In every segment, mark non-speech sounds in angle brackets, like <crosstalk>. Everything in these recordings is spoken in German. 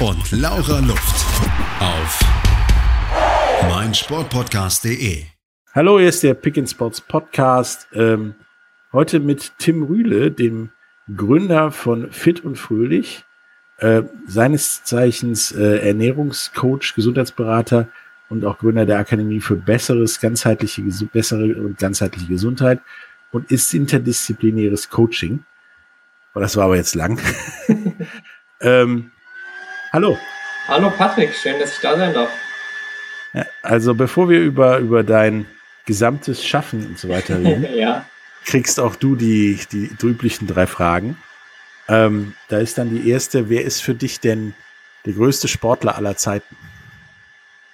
und Laura Luft. Auf meinsportpodcast.de. Hallo, hier ist der Pick and Sports Podcast. Ähm, Heute mit Tim Rühle, dem Gründer von Fit und Fröhlich, äh, seines Zeichens äh, Ernährungscoach, Gesundheitsberater und auch Gründer der Akademie für besseres, ganzheitliche, bessere und ganzheitliche Gesundheit und ist interdisziplinäres Coaching. Oh, das war aber jetzt lang. <laughs> ähm, hallo. Hallo Patrick, schön, dass ich da sein darf. Ja, also bevor wir über, über dein gesamtes Schaffen und so weiter reden, <laughs> ja kriegst auch du die, die üblichen drei Fragen. Ähm, da ist dann die erste, wer ist für dich denn der größte Sportler aller Zeiten?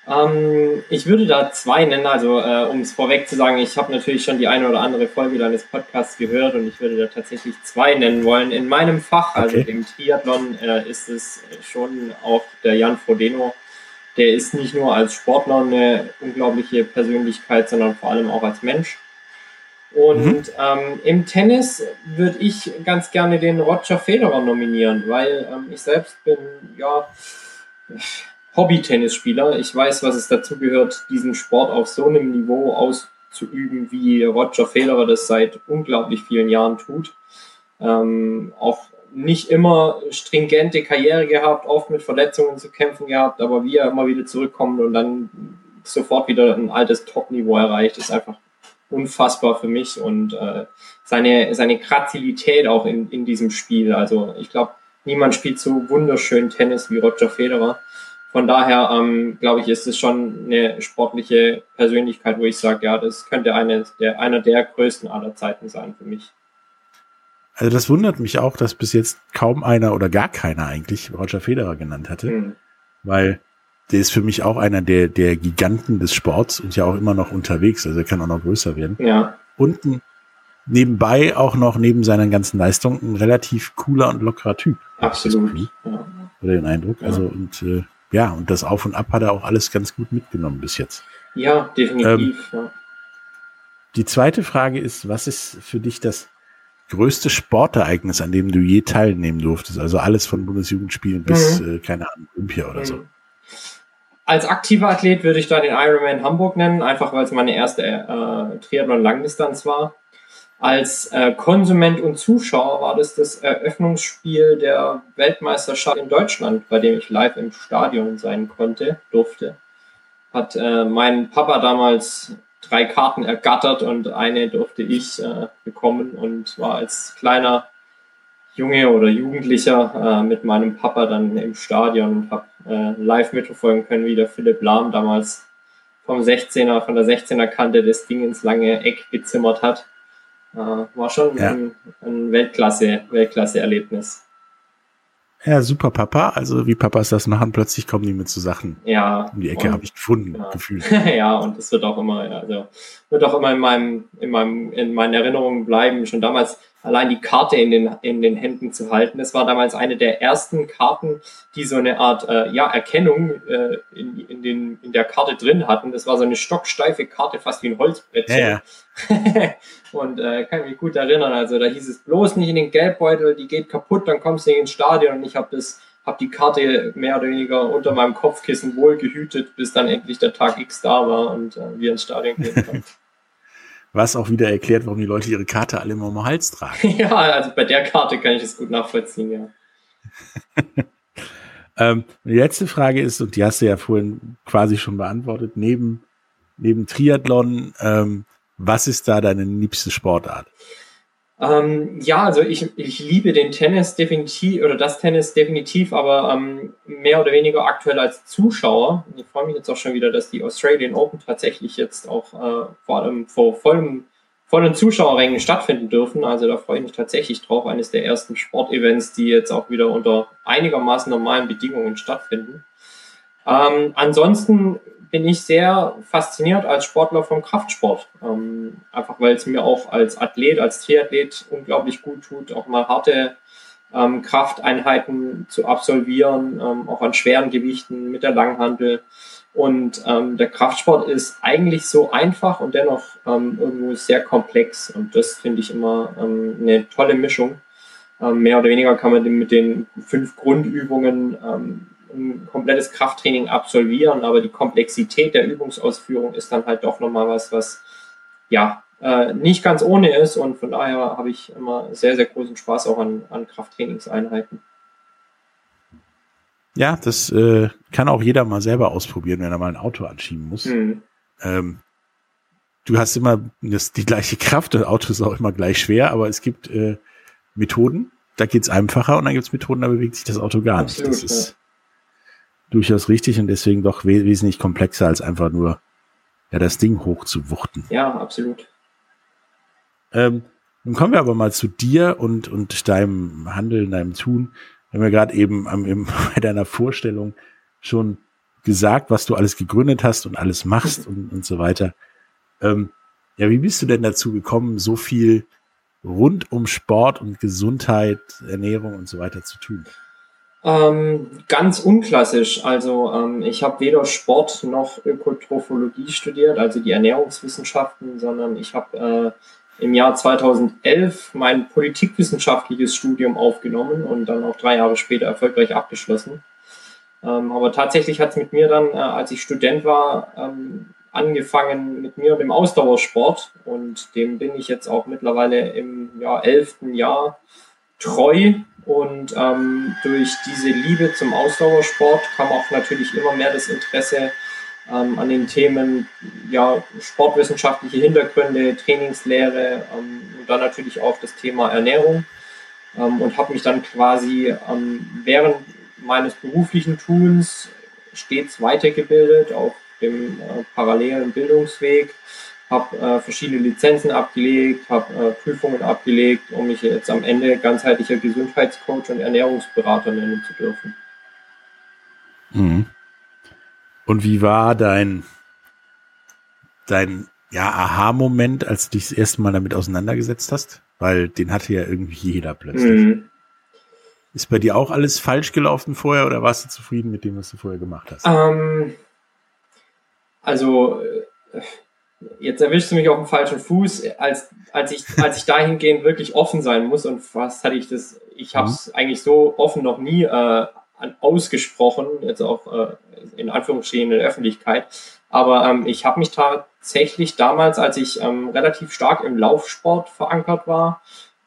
Ähm, ich würde da zwei nennen, also äh, um es vorweg zu sagen, ich habe natürlich schon die eine oder andere Folge deines Podcasts gehört und ich würde da tatsächlich zwei nennen wollen. In meinem Fach, also okay. dem Triathlon, äh, ist es schon auch der Jan Frodeno. Der ist nicht nur als Sportler eine unglaubliche Persönlichkeit, sondern vor allem auch als Mensch. Und mhm. ähm, im Tennis würde ich ganz gerne den Roger Federer nominieren, weil ähm, ich selbst bin ja Hobby-Tennisspieler. Ich weiß, was es dazu gehört, diesen Sport auf so einem Niveau auszuüben, wie Roger Federer das seit unglaublich vielen Jahren tut. Ähm, auch nicht immer stringente Karriere gehabt, oft mit Verletzungen zu kämpfen gehabt, aber wie er immer wieder zurückkommt und dann sofort wieder ein altes Top-Niveau erreicht, ist einfach unfassbar für mich und äh, seine, seine Grazilität auch in, in diesem Spiel. Also ich glaube, niemand spielt so wunderschön Tennis wie Roger Federer. Von daher ähm, glaube ich, ist es schon eine sportliche Persönlichkeit, wo ich sage, ja, das könnte eine der, einer der größten aller Zeiten sein für mich. Also das wundert mich auch, dass bis jetzt kaum einer oder gar keiner eigentlich Roger Federer genannt hatte, hm. weil der ist für mich auch einer der, der Giganten des Sports und ja auch immer noch unterwegs. Also er kann auch noch größer werden. Ja. Und ein, nebenbei auch noch neben seinen ganzen Leistungen ein relativ cooler und lockerer Typ. Absolut. Ja. Oder den Eindruck. Ja. Also und äh, ja, und das Auf und Ab hat er auch alles ganz gut mitgenommen bis jetzt. Ja, definitiv. Ähm, ja. Die zweite Frage ist, was ist für dich das größte Sportereignis, an dem du je teilnehmen durftest? Also alles von Bundesjugendspielen bis, mhm. äh, keine Ahnung, Olympia oder mhm. so. Als aktiver Athlet würde ich da den Ironman Hamburg nennen, einfach weil es meine erste äh, Triathlon-Langdistanz war. Als äh, Konsument und Zuschauer war das das Eröffnungsspiel der Weltmeisterschaft in Deutschland, bei dem ich live im Stadion sein konnte, durfte. Hat äh, mein Papa damals drei Karten ergattert und eine durfte ich äh, bekommen und war als kleiner Junge oder Jugendlicher äh, mit meinem Papa dann im Stadion und habe äh, live mitverfolgen können, wie der Philipp Lahm damals vom 16er, von der 16er Kante das Ding ins lange Eck gezimmert hat. Äh, war schon ja. ein, ein Weltklasse, Weltklasse-Erlebnis. Ja, super Papa. Also wie Papas das machen, plötzlich kommen die mit so Sachen. Ja. Um die Ecke habe ich gefunden, ja. gefühlt. <laughs> ja, und das wird auch immer, also wird auch immer in meinem, in meinem, in meinen Erinnerungen bleiben. Schon damals allein die Karte in den, in den Händen zu halten. Das war damals eine der ersten Karten, die so eine Art äh, ja, Erkennung äh, in, in, den, in der Karte drin hatten. Das war so eine stocksteife Karte, fast wie ein Holzbrett. Ja, ja. <laughs> und äh, kann mich gut erinnern. Also da hieß es bloß nicht in den Geldbeutel, die geht kaputt, dann kommst du nicht ins Stadion. Und ich habe das habe die Karte mehr oder weniger unter meinem Kopfkissen wohl gehütet, bis dann endlich der Tag X da war und äh, wir ins Stadion gehen konnten. <laughs> Was auch wieder erklärt, warum die Leute ihre Karte alle immer um Hals tragen. <laughs> ja, also bei der Karte kann ich es gut nachvollziehen, ja. <laughs> ähm, die letzte Frage ist, und die hast du ja vorhin quasi schon beantwortet, neben, neben Triathlon, ähm, was ist da deine liebste Sportart? Ähm, ja, also ich, ich liebe den Tennis definitiv oder das Tennis definitiv, aber ähm, mehr oder weniger aktuell als Zuschauer. Ich freue mich jetzt auch schon wieder, dass die Australian Open tatsächlich jetzt auch äh, vor allem vor vollem, vollen Zuschauerrängen stattfinden dürfen. Also da freue ich mich tatsächlich drauf. Eines der ersten Sportevents, die jetzt auch wieder unter einigermaßen normalen Bedingungen stattfinden. Ähm, ansonsten bin ich sehr fasziniert als Sportler vom Kraftsport. Ähm, einfach weil es mir auch als Athlet, als Triathlet unglaublich gut tut, auch mal harte ähm, Krafteinheiten zu absolvieren, ähm, auch an schweren Gewichten mit der Langhandel. Und ähm, der Kraftsport ist eigentlich so einfach und dennoch ähm, irgendwo sehr komplex. Und das finde ich immer ähm, eine tolle Mischung. Ähm, mehr oder weniger kann man mit den fünf Grundübungen ähm, ein komplettes Krafttraining absolvieren, aber die Komplexität der Übungsausführung ist dann halt doch nochmal was, was ja äh, nicht ganz ohne ist. Und von daher habe ich immer sehr, sehr großen Spaß auch an, an Krafttrainingseinheiten. Ja, das äh, kann auch jeder mal selber ausprobieren, wenn er mal ein Auto anschieben muss. Mhm. Ähm, du hast immer das, die gleiche Kraft, das Auto ist auch immer gleich schwer, aber es gibt äh, Methoden, da geht's einfacher und dann gibt's Methoden, da bewegt sich das Auto gar Absolut, nicht. Das ja. ist durchaus richtig und deswegen doch we wesentlich komplexer als einfach nur ja, das Ding hochzuwuchten. Ja, absolut. Ähm, nun kommen wir aber mal zu dir und, und deinem Handeln, deinem Tun. Wir haben ja gerade eben am, im, <laughs> bei deiner Vorstellung schon gesagt, was du alles gegründet hast und alles machst und, und so weiter. Ähm, ja, wie bist du denn dazu gekommen, so viel rund um Sport und Gesundheit, Ernährung und so weiter zu tun? Ähm, ganz unklassisch. Also ähm, ich habe weder Sport noch Ökotrophologie studiert, also die Ernährungswissenschaften, sondern ich habe äh, im Jahr 2011 mein politikwissenschaftliches Studium aufgenommen und dann auch drei Jahre später erfolgreich abgeschlossen. Ähm, aber tatsächlich hat es mit mir dann, äh, als ich Student war, ähm, angefangen mit mir und dem Ausdauersport und dem bin ich jetzt auch mittlerweile im ja, elften Jahr treu und ähm, durch diese Liebe zum Ausdauersport kam auch natürlich immer mehr das Interesse ähm, an den Themen ja, sportwissenschaftliche Hintergründe, Trainingslehre ähm, und dann natürlich auch das Thema Ernährung. Ähm, und habe mich dann quasi ähm, während meines beruflichen Tuns stets weitergebildet auf dem äh, parallelen Bildungsweg, habe äh, verschiedene Lizenzen abgelegt, habe äh, Prüfungen abgelegt, um mich jetzt am Ende ganzheitlicher Gesundheitscoach und Ernährungsberater nennen zu dürfen. Mhm. Und wie war dein, dein ja, Aha-Moment, als du dich das erste Mal damit auseinandergesetzt hast? Weil den hatte ja irgendwie jeder plötzlich. Mhm. Ist bei dir auch alles falsch gelaufen vorher oder warst du zufrieden mit dem, was du vorher gemacht hast? Ähm, also, äh, jetzt erwischst du mich auf dem falschen Fuß, als, als, ich, als ich dahingehend wirklich offen sein muss und fast hatte ich das, ich habe es mhm. eigentlich so offen noch nie äh, ausgesprochen, jetzt auch äh, in Anführungsstrichen in der Öffentlichkeit. Aber ähm, ich habe mich tatsächlich damals, als ich ähm, relativ stark im Laufsport verankert war,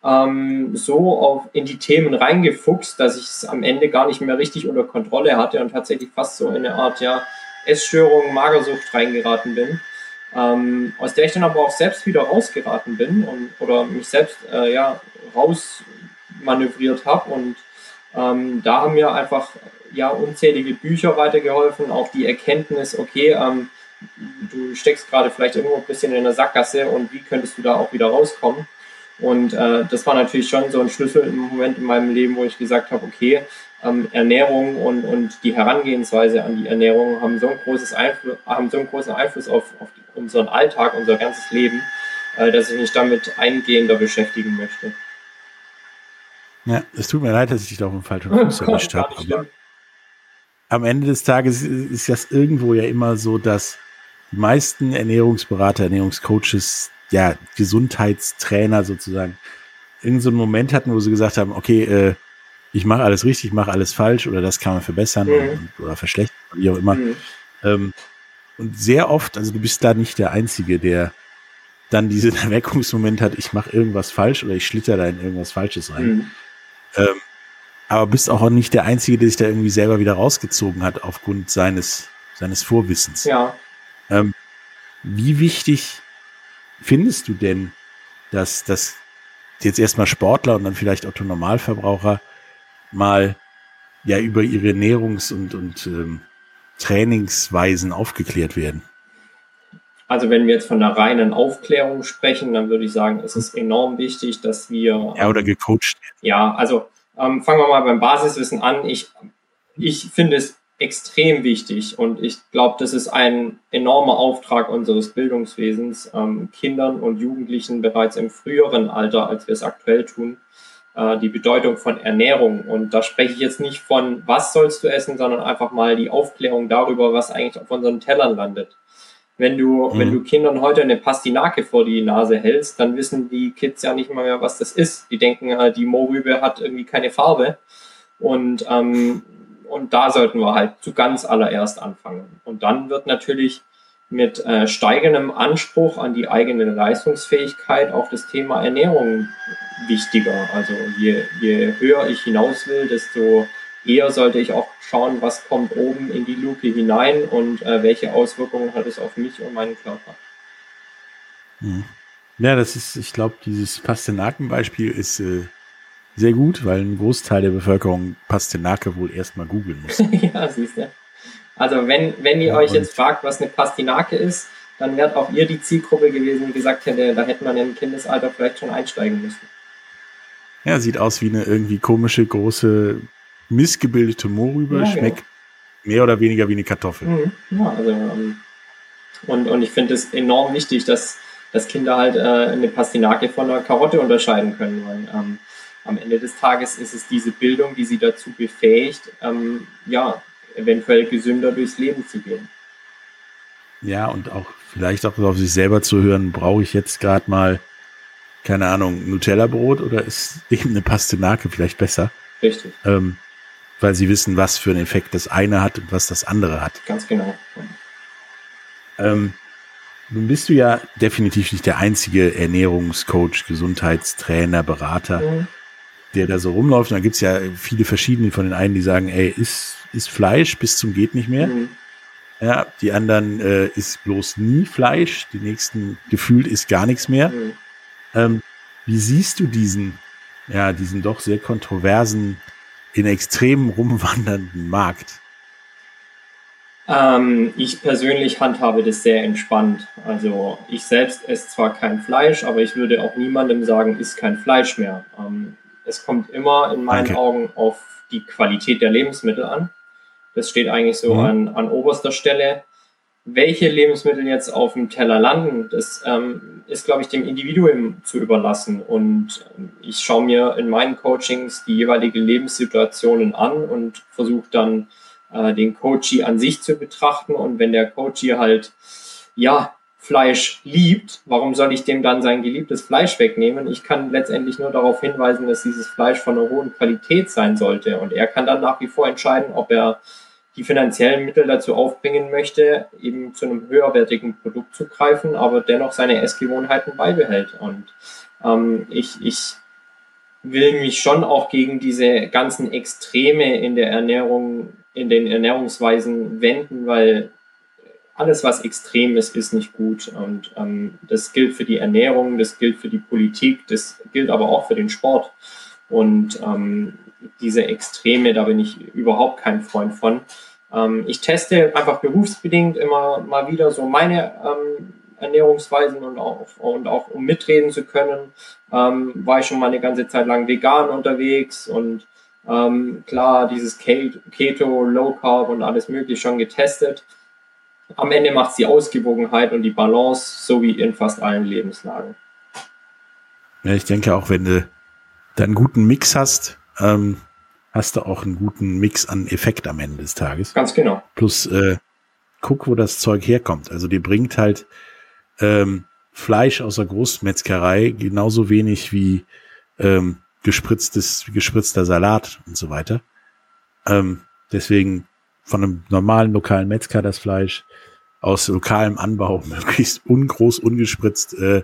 ähm, so auf, in die Themen reingefuchst, dass ich es am Ende gar nicht mehr richtig unter Kontrolle hatte und tatsächlich fast so in eine Art ja, Essstörung, Magersucht reingeraten bin. Ähm, aus der ich dann aber auch selbst wieder rausgeraten bin und oder mich selbst äh, ja rausmanövriert habe und ähm, da haben mir einfach ja unzählige Bücher weitergeholfen, auch die Erkenntnis, okay, ähm, du steckst gerade vielleicht irgendwo ein bisschen in der Sackgasse und wie könntest du da auch wieder rauskommen? Und äh, das war natürlich schon so ein Schlüssel im Moment in meinem Leben, wo ich gesagt habe, okay, ähm, Ernährung und, und die Herangehensweise an die Ernährung haben so, ein großes Einfluss, haben so einen großen Einfluss auf, auf unseren Alltag, unser ganzes Leben, äh, dass ich mich damit eingehender beschäftigen möchte. Ja, es tut mir leid, dass ich dich da auf dem falschen Fuß <laughs> erwischt habe. Aber am Ende des Tages ist das irgendwo ja immer so, dass die meisten Ernährungsberater, Ernährungscoaches, ja, Gesundheitstrainer sozusagen, irgendeinen so einen Moment hatten, wo sie gesagt haben, okay, äh, ich mache alles richtig, ich mache alles falsch oder das kann man verbessern mhm. oder verschlechtern, wie auch immer. Mhm. Ähm, und sehr oft, also du bist da nicht der Einzige, der dann diesen <laughs> Erweckungsmoment hat, ich mache irgendwas falsch oder ich schlitter da in irgendwas Falsches rein. Mhm. Ähm, aber bist auch nicht der Einzige, der sich da irgendwie selber wieder rausgezogen hat aufgrund seines, seines Vorwissens. Ja. Ähm, wie wichtig findest du denn, dass, dass jetzt erstmal Sportler und dann vielleicht Otto Normalverbraucher mal ja über ihre Ernährungs- und, und ähm, Trainingsweisen aufgeklärt werden? Also wenn wir jetzt von der reinen Aufklärung sprechen, dann würde ich sagen, es ist enorm wichtig, dass wir. Ja, oder gecoacht. Ja, also ähm, fangen wir mal beim Basiswissen an. Ich, ich finde es extrem wichtig und ich glaube, das ist ein enormer Auftrag unseres Bildungswesens, ähm, Kindern und Jugendlichen bereits im früheren Alter, als wir es aktuell tun, äh, die Bedeutung von Ernährung. Und da spreche ich jetzt nicht von, was sollst du essen, sondern einfach mal die Aufklärung darüber, was eigentlich auf unseren Tellern landet. Wenn du, mhm. wenn du Kindern heute eine Pastinake vor die Nase hältst, dann wissen die Kids ja nicht mal mehr, was das ist. Die denken, äh, die Mohrrübe hat irgendwie keine Farbe. Und ähm, und da sollten wir halt zu ganz allererst anfangen. Und dann wird natürlich mit äh, steigendem Anspruch an die eigene Leistungsfähigkeit auch das Thema Ernährung wichtiger. Also je, je höher ich hinaus will, desto eher sollte ich auch schauen, was kommt oben in die Luke hinein und äh, welche Auswirkungen hat es auf mich und meinen Körper. Hm. Ja, das ist, ich glaube, dieses Pastenaken-Beispiel ist äh, sehr gut, weil ein Großteil der Bevölkerung Pastinake wohl erstmal googeln muss. <laughs> ja, siehst du. Also wenn, wenn ihr ja, euch jetzt fragt, was eine Pastinake ist, dann wärt auch ihr die Zielgruppe gewesen, die gesagt hätte, da hätte man im Kindesalter vielleicht schon einsteigen müssen. Ja, sieht aus wie eine irgendwie komische, große, missgebildete Mohrrübe, ja, schmeckt genau. mehr oder weniger wie eine Kartoffel. Mhm. Ja, also ähm, und, und ich finde es enorm wichtig, dass, dass Kinder halt äh, eine Pastinake von einer Karotte unterscheiden können, weil ähm, am Ende des Tages ist es diese Bildung, die sie dazu befähigt, ähm, ja, eventuell gesünder durchs Leben zu gehen. Ja, und auch vielleicht auch auf sich selber zu hören, brauche ich jetzt gerade mal, keine Ahnung, Nutella-Brot oder ist eben eine Pastenake vielleicht besser? Richtig. Ähm, weil sie wissen, was für einen Effekt das eine hat und was das andere hat. Ganz genau. Ähm, nun bist du ja definitiv nicht der einzige Ernährungscoach, Gesundheitstrainer, Berater, mhm der da so rumläuft. Und da gibt's ja viele verschiedene von den einen, die sagen, ey, ist, ist Fleisch bis zum geht nicht mehr. Mhm. Ja, die anderen äh, ist bloß nie Fleisch, die nächsten gefühlt ist gar nichts mehr. Mhm. Ähm, wie siehst du diesen, ja, diesen doch sehr kontroversen, in Extremen rumwandernden Markt? Ähm, ich persönlich handhabe das sehr entspannt. Also ich selbst esse zwar kein Fleisch, aber ich würde auch niemandem sagen, isst kein Fleisch mehr. Ähm, es kommt immer in meinen okay. Augen auf die Qualität der Lebensmittel an. Das steht eigentlich so mhm. an, an oberster Stelle. Welche Lebensmittel jetzt auf dem Teller landen, das ähm, ist, glaube ich, dem Individuum zu überlassen. Und ähm, ich schaue mir in meinen Coachings die jeweilige Lebenssituationen an und versuche dann äh, den Coachee an sich zu betrachten. Und wenn der Coachee halt ja Fleisch liebt, warum soll ich dem dann sein geliebtes Fleisch wegnehmen? Ich kann letztendlich nur darauf hinweisen, dass dieses Fleisch von einer hohen Qualität sein sollte. Und er kann dann nach wie vor entscheiden, ob er die finanziellen Mittel dazu aufbringen möchte, eben zu einem höherwertigen Produkt zu greifen, aber dennoch seine Essgewohnheiten beibehält. Und ähm, ich, ich will mich schon auch gegen diese ganzen Extreme in der Ernährung, in den Ernährungsweisen wenden, weil alles, was extrem ist, ist nicht gut. Und ähm, das gilt für die Ernährung, das gilt für die Politik, das gilt aber auch für den Sport. Und ähm, diese Extreme, da bin ich überhaupt kein Freund von. Ähm, ich teste einfach berufsbedingt immer mal wieder so meine ähm, Ernährungsweisen und auch, und auch um mitreden zu können, ähm, war ich schon mal eine ganze Zeit lang vegan unterwegs und ähm, klar, dieses Keto, Low Carb und alles mögliche schon getestet am Ende macht es die Ausgewogenheit und die Balance, so wie in fast allen Lebenslagen. Ja, ich denke auch, wenn du da einen guten Mix hast, ähm, hast du auch einen guten Mix an Effekt am Ende des Tages. Ganz genau. Plus, äh, guck, wo das Zeug herkommt. Also die bringt halt ähm, Fleisch aus der Großmetzgerei genauso wenig wie ähm, gespritztes, gespritzter Salat und so weiter. Ähm, deswegen von einem normalen lokalen Metzger das Fleisch aus lokalem Anbau, <laughs> möglichst ungroß, ungespritzt, äh,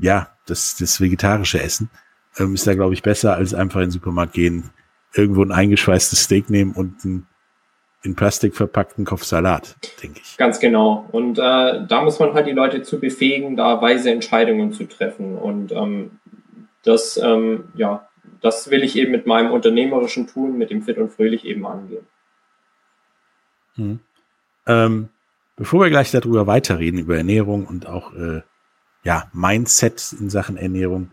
ja, das, das vegetarische Essen, ähm, ist da, glaube ich, besser, als einfach in den Supermarkt gehen, irgendwo ein eingeschweißtes Steak nehmen und einen in Plastik verpackten Kopf Salat, denke ich. Ganz genau. Und äh, da muss man halt die Leute zu befähigen, da weise Entscheidungen zu treffen. Und ähm, das, ähm, ja, das will ich eben mit meinem unternehmerischen Tun, mit dem Fit und Fröhlich eben angehen. Hm. Ähm, bevor wir gleich darüber weiterreden, über Ernährung und auch äh, ja, Mindset in Sachen Ernährung,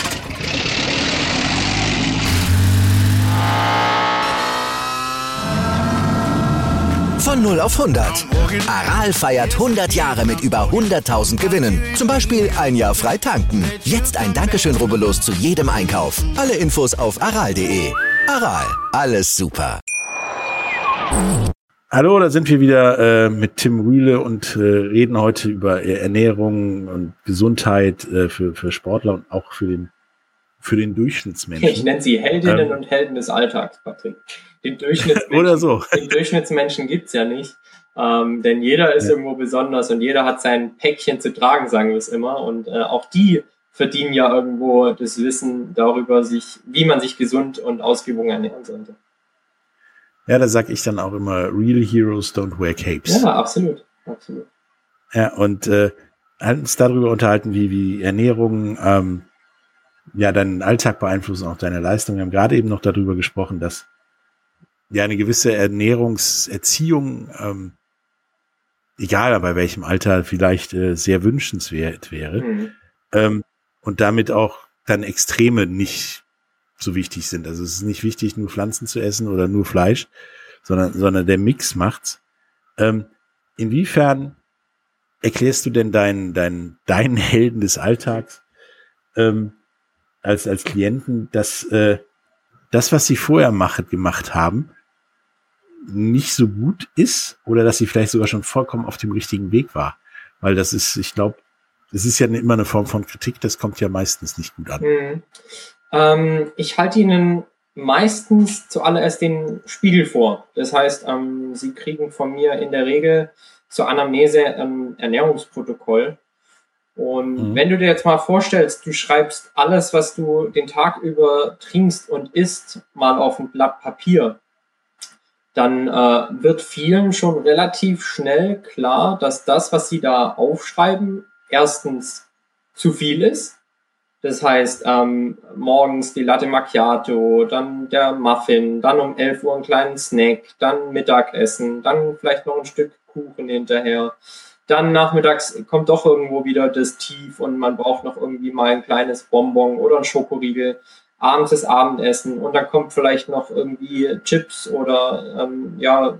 Von 0 auf 100. Aral feiert 100 Jahre mit über 100.000 Gewinnen. Zum Beispiel ein Jahr frei tanken. Jetzt ein Dankeschön, rubbellos zu jedem Einkauf. Alle Infos auf aral.de. Aral, alles super. Hallo, da sind wir wieder äh, mit Tim Rühle und äh, reden heute über Ernährung und Gesundheit äh, für, für Sportler und auch für den, für den Durchschnittsmenschen. Ich nenne sie Heldinnen ähm, und Helden des Alltags, Patrick. Den Durchschnittsmenschen, Oder so. <laughs> Den Durchschnittsmenschen gibt's ja nicht. Ähm, denn jeder ist ja. irgendwo besonders und jeder hat sein Päckchen zu tragen, sagen wir es immer. Und äh, auch die verdienen ja irgendwo das Wissen darüber, sich, wie man sich gesund und ausgewogen ernähren sollte. Ja, da sag ich dann auch immer, Real Heroes don't wear capes. Ja, absolut. absolut. Ja, und äh, halt uns darüber unterhalten, wie, wie Ernährung ähm, ja deinen Alltag beeinflussen, auch deine Leistung. Wir haben gerade eben noch darüber gesprochen, dass ja eine gewisse Ernährungserziehung, ähm, egal bei welchem Alter, vielleicht äh, sehr wünschenswert wäre. Mhm. Ähm, und damit auch dann Extreme nicht so wichtig sind. Also es ist nicht wichtig, nur Pflanzen zu essen oder nur Fleisch, sondern, sondern der Mix macht's. Ähm, inwiefern erklärst du denn deinen, deinen, deinen Helden des Alltags ähm, als, als Klienten, dass äh, das, was sie vorher macht, gemacht haben, nicht so gut ist oder dass sie vielleicht sogar schon vollkommen auf dem richtigen Weg war. Weil das ist, ich glaube, das ist ja immer eine Form von Kritik, das kommt ja meistens nicht gut an. Mhm. Ähm, ich halte Ihnen meistens zuallererst den Spiegel vor. Das heißt, ähm, Sie kriegen von mir in der Regel zur Anamnese ein Ernährungsprotokoll. Und mhm. wenn du dir jetzt mal vorstellst, du schreibst alles, was du den Tag über trinkst und isst, mal auf ein Blatt Papier, dann äh, wird vielen schon relativ schnell klar, dass das, was sie da aufschreiben, erstens zu viel ist. Das heißt, ähm, morgens die Latte Macchiato, dann der Muffin, dann um 11 Uhr einen kleinen Snack, dann Mittagessen, dann vielleicht noch ein Stück Kuchen hinterher. Dann nachmittags kommt doch irgendwo wieder das Tief und man braucht noch irgendwie mal ein kleines Bonbon oder ein Schokoriegel abends das Abendessen und dann kommt vielleicht noch irgendwie Chips oder ähm, ja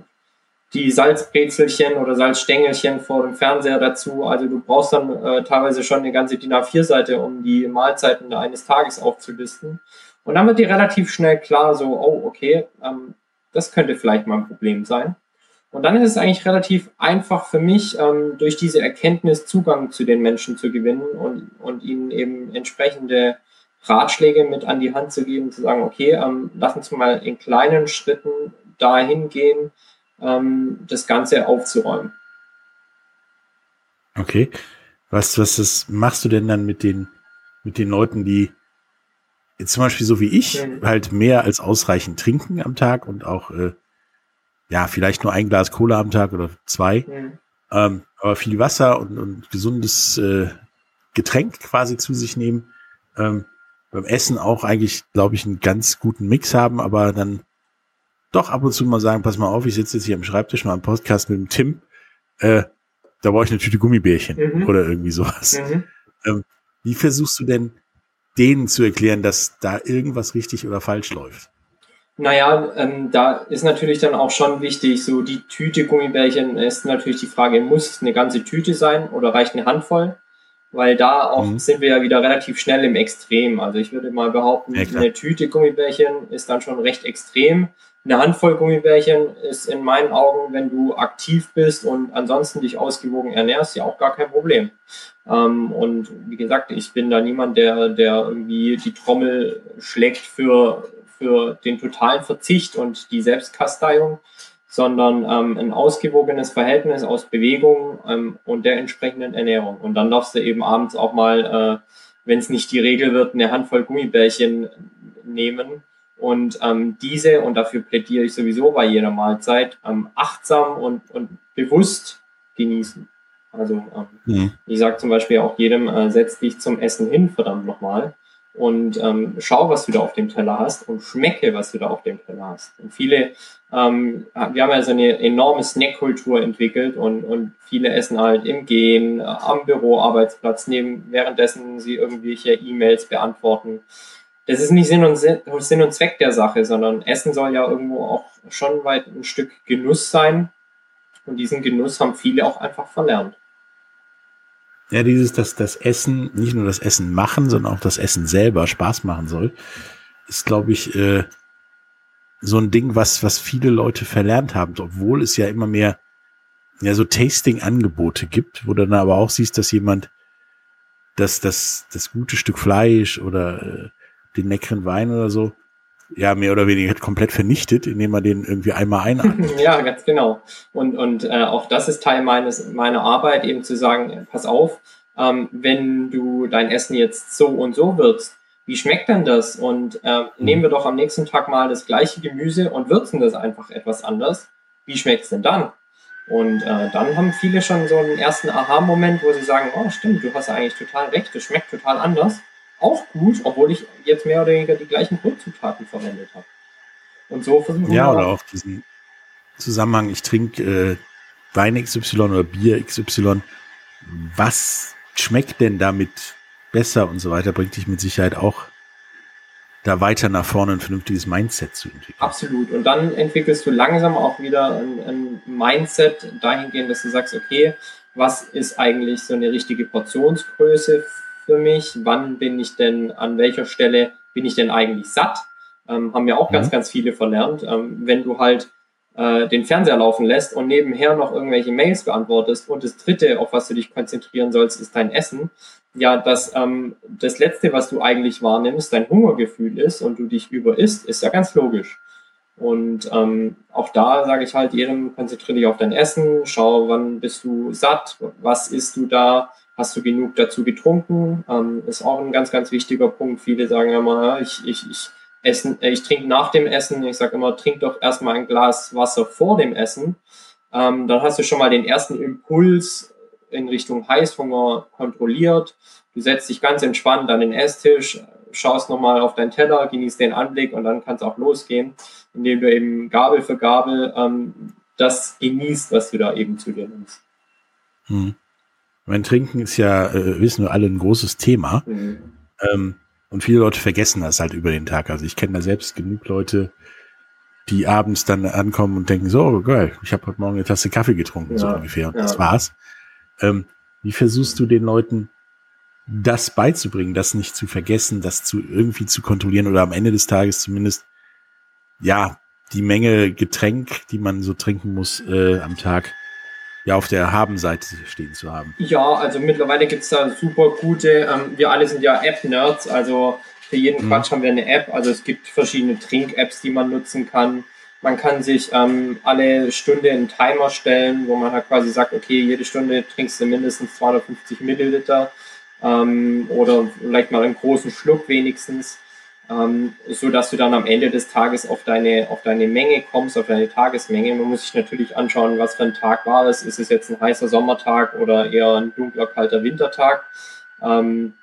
die Salzbrezelchen oder Salzstängelchen vor dem Fernseher dazu. Also du brauchst dann äh, teilweise schon eine ganze DIN A4-Seite, um die Mahlzeiten eines Tages aufzulisten. Und dann wird dir relativ schnell klar, so, oh, okay, ähm, das könnte vielleicht mal ein Problem sein. Und dann ist es eigentlich relativ einfach für mich, ähm, durch diese Erkenntnis Zugang zu den Menschen zu gewinnen und, und ihnen eben entsprechende Ratschläge mit an die Hand zu geben, zu sagen, okay, ähm, lass uns mal in kleinen Schritten dahin gehen, ähm, das Ganze aufzuräumen. Okay. Was, was das machst du denn dann mit den, mit den Leuten, die jetzt zum Beispiel so wie ich mhm. halt mehr als ausreichend trinken am Tag und auch äh, ja vielleicht nur ein Glas Cola am Tag oder zwei, mhm. ähm, aber viel Wasser und, und gesundes äh, Getränk quasi zu sich nehmen. Ähm, beim Essen auch eigentlich, glaube ich, einen ganz guten Mix haben, aber dann doch ab und zu mal sagen, pass mal auf, ich sitze jetzt hier am Schreibtisch mal im Podcast mit dem Tim, äh, da brauche ich eine Tüte Gummibärchen mhm. oder irgendwie sowas. Mhm. Ähm, wie versuchst du denn denen zu erklären, dass da irgendwas richtig oder falsch läuft? Naja, ähm, da ist natürlich dann auch schon wichtig, so die Tüte Gummibärchen ist natürlich die Frage, muss es eine ganze Tüte sein oder reicht eine Handvoll? weil da auch mhm. sind wir ja wieder relativ schnell im Extrem. Also ich würde mal behaupten, ja, eine Tüte Gummibärchen ist dann schon recht extrem. Eine Handvoll Gummibärchen ist in meinen Augen, wenn du aktiv bist und ansonsten dich ausgewogen ernährst, ja auch gar kein Problem. Ähm, und wie gesagt, ich bin da niemand, der, der irgendwie die Trommel schlägt für, für den totalen Verzicht und die Selbstkasteiung, sondern ähm, ein ausgewogenes Verhältnis aus Bewegung ähm, und der entsprechenden Ernährung. Und dann darfst du eben abends auch mal, äh, wenn es nicht die Regel wird, eine Handvoll Gummibärchen nehmen und ähm, diese, und dafür plädiere ich sowieso bei jeder Mahlzeit, ähm, achtsam und, und bewusst genießen. Also ähm, mhm. ich sage zum Beispiel auch jedem, äh, setz dich zum Essen hin, verdammt nochmal. Und ähm, schau, was du da auf dem Teller hast und schmecke, was du da auf dem Teller hast. Und viele, ähm, wir haben ja so eine enorme Snackkultur entwickelt und, und viele essen halt im Gehen, äh, am Büroarbeitsplatz, neben, währenddessen sie irgendwelche E-Mails beantworten. Das ist nicht Sinn und, Sinn und Zweck der Sache, sondern Essen soll ja irgendwo auch schon weit ein Stück Genuss sein. Und diesen Genuss haben viele auch einfach verlernt. Ja, dieses, dass das Essen, nicht nur das Essen machen, sondern auch das Essen selber Spaß machen soll, ist, glaube ich, äh, so ein Ding, was, was viele Leute verlernt haben, obwohl es ja immer mehr ja, so Tasting-Angebote gibt, wo dann aber auch siehst, dass jemand das, das, das gute Stück Fleisch oder äh, den leckeren Wein oder so ja mehr oder weniger komplett vernichtet, indem man den irgendwie einmal einatmet. <laughs> ja, ganz genau. Und, und äh, auch das ist Teil meines, meiner Arbeit, eben zu sagen, pass auf, ähm, wenn du dein Essen jetzt so und so würzt, wie schmeckt denn das? Und äh, nehmen wir doch am nächsten Tag mal das gleiche Gemüse und würzen das einfach etwas anders. Wie schmeckt's denn dann? Und äh, dann haben viele schon so einen ersten Aha-Moment, wo sie sagen, oh stimmt, du hast ja eigentlich total recht, das schmeckt total anders auch gut, obwohl ich jetzt mehr oder weniger die gleichen Grundzutaten verwendet habe. Und so versuchen ja, wir. Ja, oder auch diesen Zusammenhang, ich trinke äh, Wein XY oder Bier XY. Was schmeckt denn damit besser und so weiter, bringt dich mit Sicherheit auch da weiter nach vorne ein vernünftiges Mindset zu entwickeln. Absolut. Und dann entwickelst du langsam auch wieder ein, ein Mindset dahingehend, dass du sagst, okay, was ist eigentlich so eine richtige Portionsgröße für mich? Wann bin ich denn, an welcher Stelle bin ich denn eigentlich satt? Ähm, haben ja auch mhm. ganz, ganz viele verlernt. Ähm, wenn du halt äh, den Fernseher laufen lässt und nebenher noch irgendwelche Mails beantwortest und das dritte, auf was du dich konzentrieren sollst, ist dein Essen, ja, dass ähm, das letzte, was du eigentlich wahrnimmst, dein Hungergefühl ist und du dich überisst, ist ja ganz logisch. Und ähm, auch da sage ich halt jedem, konzentriere dich auf dein Essen, schau, wann bist du satt, was isst du da, Hast du genug dazu getrunken? Ähm, ist auch ein ganz, ganz wichtiger Punkt. Viele sagen immer, ja, ich, ich, ich, essen, äh, ich trinke nach dem Essen. Ich sage immer, trink doch erstmal ein Glas Wasser vor dem Essen. Ähm, dann hast du schon mal den ersten Impuls in Richtung Heißhunger kontrolliert. Du setzt dich ganz entspannt an den Esstisch, schaust nochmal auf deinen Teller, genießt den Anblick und dann kann es auch losgehen, indem du eben Gabel für Gabel ähm, das genießt, was du da eben zu dir nimmst. Hm. Mein Trinken ist ja, äh, wissen wir alle, ein großes Thema. Mhm. Ähm, und viele Leute vergessen das halt über den Tag. Also ich kenne da selbst genug Leute, die abends dann ankommen und denken, so, oh, geil, ich habe heute Morgen eine Tasse Kaffee getrunken, ja, so ungefähr. Und ja. das war's. Ähm, wie versuchst du den Leuten das beizubringen, das nicht zu vergessen, das zu irgendwie zu kontrollieren oder am Ende des Tages zumindest, ja, die Menge Getränk, die man so trinken muss äh, am Tag, ja auf der Haben-Seite stehen zu haben. Ja, also mittlerweile gibt es da super gute, ähm, wir alle sind ja App-Nerds, also für jeden mhm. Quatsch haben wir eine App, also es gibt verschiedene Trink-Apps, die man nutzen kann. Man kann sich ähm, alle Stunde einen Timer stellen, wo man halt quasi sagt, okay, jede Stunde trinkst du mindestens 250 Milliliter ähm, oder vielleicht mal einen großen Schluck wenigstens ähm, so dass du dann am Ende des Tages auf deine, auf deine Menge kommst, auf deine Tagesmenge. Man muss sich natürlich anschauen, was für ein Tag war es. Ist es jetzt ein heißer Sommertag oder eher ein dunkler, kalter Wintertag? Ähm,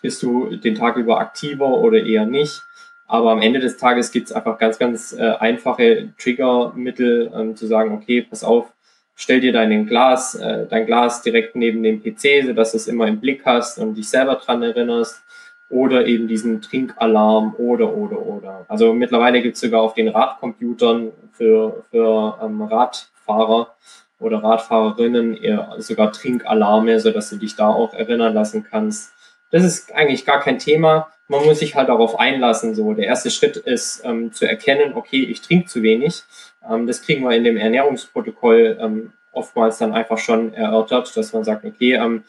bist du den Tag über aktiver oder eher nicht? Aber am Ende des Tages gibt es einfach ganz, ganz äh, einfache Triggermittel, ähm, zu sagen, okay, pass auf, stell dir dein Glas, äh, dein Glas direkt neben dem PC, sodass du es immer im Blick hast und dich selber dran erinnerst oder eben diesen Trinkalarm oder, oder, oder. Also mittlerweile gibt es sogar auf den Radcomputern für, für ähm, Radfahrer oder Radfahrerinnen sogar Trinkalarme, so dass du dich da auch erinnern lassen kannst. Das ist eigentlich gar kein Thema. Man muss sich halt darauf einlassen. So, der erste Schritt ist ähm, zu erkennen, okay, ich trinke zu wenig. Ähm, das kriegen wir in dem Ernährungsprotokoll ähm, oftmals dann einfach schon erörtert, dass man sagt, okay, ähm,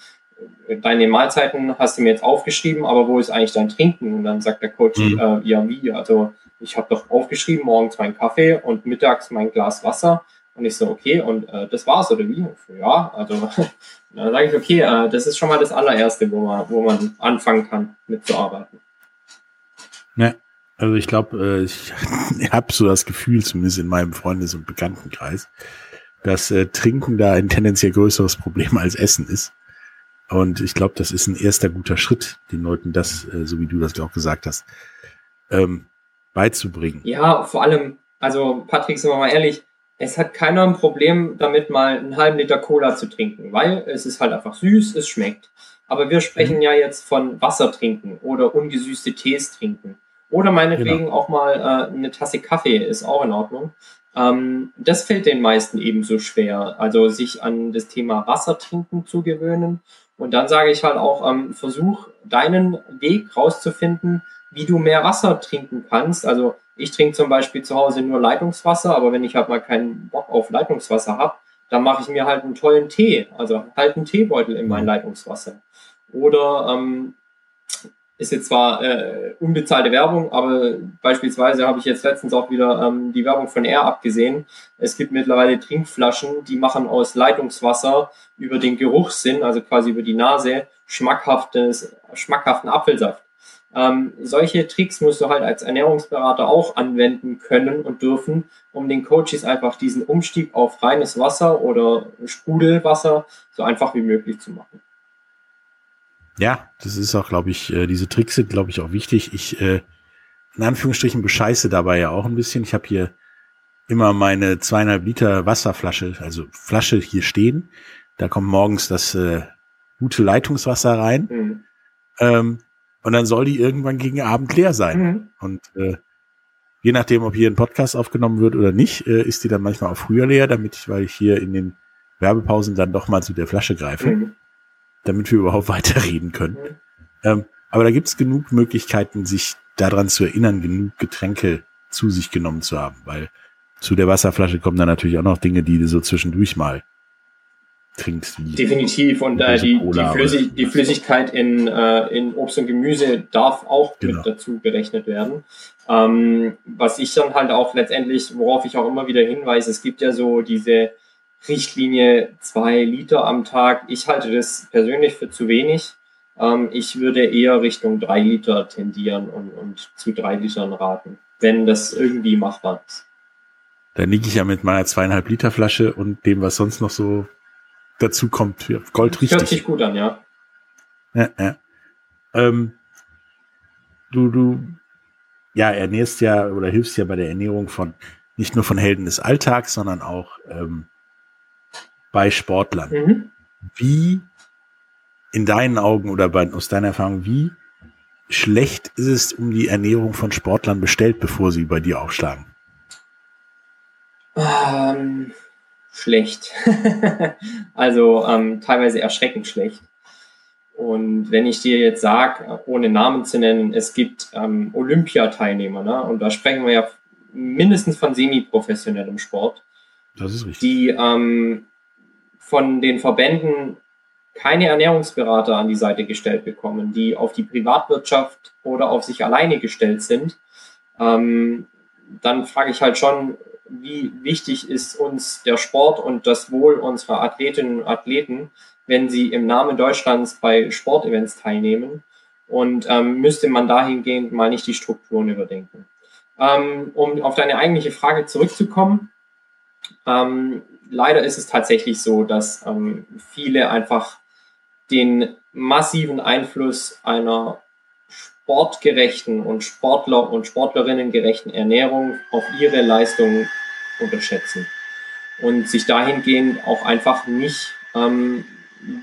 deine Mahlzeiten hast du mir jetzt aufgeschrieben, aber wo ist eigentlich dein Trinken? Und dann sagt der Coach, mhm. äh, ja wie? Also ich habe doch aufgeschrieben, morgens mein Kaffee und mittags mein Glas Wasser. Und ich so, okay, und äh, das war's oder wie? So, ja, also <laughs> dann sage ich, okay, äh, das ist schon mal das allererste, wo man, wo man anfangen kann mitzuarbeiten. Ja, also ich glaube, äh, ich <laughs> habe so das Gefühl, zumindest in meinem Freundes- und Bekanntenkreis, dass äh, Trinken da ein tendenziell größeres Problem als Essen ist. Und ich glaube, das ist ein erster guter Schritt, den Leuten das, äh, so wie du das auch gesagt hast, ähm, beizubringen. Ja, vor allem, also Patrick, sind wir mal ehrlich, es hat keiner ein Problem damit, mal einen halben Liter Cola zu trinken, weil es ist halt einfach süß, es schmeckt. Aber wir sprechen mhm. ja jetzt von Wasser trinken oder ungesüßte Tees trinken. Oder meinetwegen genau. auch mal äh, eine Tasse Kaffee ist auch in Ordnung. Ähm, das fällt den meisten ebenso schwer. Also sich an das Thema Wasser trinken zu gewöhnen. Und dann sage ich halt auch, ähm, versuch deinen Weg rauszufinden, wie du mehr Wasser trinken kannst. Also ich trinke zum Beispiel zu Hause nur Leitungswasser, aber wenn ich halt mal keinen Bock auf Leitungswasser habe, dann mache ich mir halt einen tollen Tee, also halt einen Teebeutel in mein Leitungswasser. Oder ähm, ist jetzt zwar äh, unbezahlte Werbung, aber beispielsweise habe ich jetzt letztens auch wieder ähm, die Werbung von Air abgesehen. Es gibt mittlerweile Trinkflaschen, die machen aus Leitungswasser über den Geruchssinn, also quasi über die Nase, schmackhaftes, schmackhaften Apfelsaft. Ähm, solche Tricks musst du halt als Ernährungsberater auch anwenden können und dürfen, um den Coaches einfach diesen Umstieg auf reines Wasser oder Sprudelwasser so einfach wie möglich zu machen. Ja, das ist auch, glaube ich, äh, diese Tricks sind, glaube ich, auch wichtig. Ich, äh, in Anführungsstrichen, bescheiße dabei ja auch ein bisschen. Ich habe hier immer meine zweieinhalb Liter Wasserflasche, also Flasche hier stehen. Da kommt morgens das äh, gute Leitungswasser rein. Mhm. Ähm, und dann soll die irgendwann gegen Abend leer sein. Mhm. Und äh, je nachdem, ob hier ein Podcast aufgenommen wird oder nicht, äh, ist die dann manchmal auch früher leer, damit ich, weil ich hier in den Werbepausen dann doch mal zu der Flasche greife. Mhm damit wir überhaupt <laughs> weiterreden können. Mhm. Ähm, aber da gibt's genug Möglichkeiten, sich daran zu erinnern, genug Getränke zu sich genommen zu haben, weil zu der Wasserflasche kommen dann natürlich auch noch Dinge, die du so zwischendurch mal trinkst. Definitiv. Und äh, die, die, Flüssig die, Flüssigkeit in, äh, in Obst und Gemüse darf auch genau. mit dazu berechnet werden. Ähm, was ich dann halt auch letztendlich, worauf ich auch immer wieder hinweise, es gibt ja so diese Richtlinie zwei Liter am Tag. Ich halte das persönlich für zu wenig. Ähm, ich würde eher Richtung drei Liter tendieren und, und zu drei Litern raten, wenn das irgendwie machbar ist. Dann liege ich ja mit meiner zweieinhalb Liter Flasche und dem, was sonst noch so dazu kommt, Gold richtig. Hört sich gut an, ja. Ja, ja. Ähm, du, du, ja, ernährst ja oder hilfst ja bei der Ernährung von nicht nur von Helden des Alltags, sondern auch ähm, bei Sportlern. Mhm. Wie in deinen Augen oder bei, aus deiner Erfahrung, wie schlecht ist es um die Ernährung von Sportlern bestellt, bevor sie bei dir aufschlagen? Ähm, schlecht. <laughs> also ähm, teilweise erschreckend schlecht. Und wenn ich dir jetzt sage, ohne Namen zu nennen, es gibt ähm, Olympiateilnehmer, ne? und da sprechen wir ja mindestens von semi-professionellem Sport, das ist richtig. die ähm, von den Verbänden keine Ernährungsberater an die Seite gestellt bekommen, die auf die Privatwirtschaft oder auf sich alleine gestellt sind, ähm, dann frage ich halt schon, wie wichtig ist uns der Sport und das Wohl unserer Athletinnen und Athleten, wenn sie im Namen Deutschlands bei Sportevents teilnehmen und ähm, müsste man dahingehend mal nicht die Strukturen überdenken. Ähm, um auf deine eigentliche Frage zurückzukommen, ähm, leider ist es tatsächlich so, dass ähm, viele einfach den massiven Einfluss einer sportgerechten und Sportler und Sportlerinnen gerechten Ernährung auf ihre Leistung unterschätzen und sich dahingehend auch einfach nicht ähm,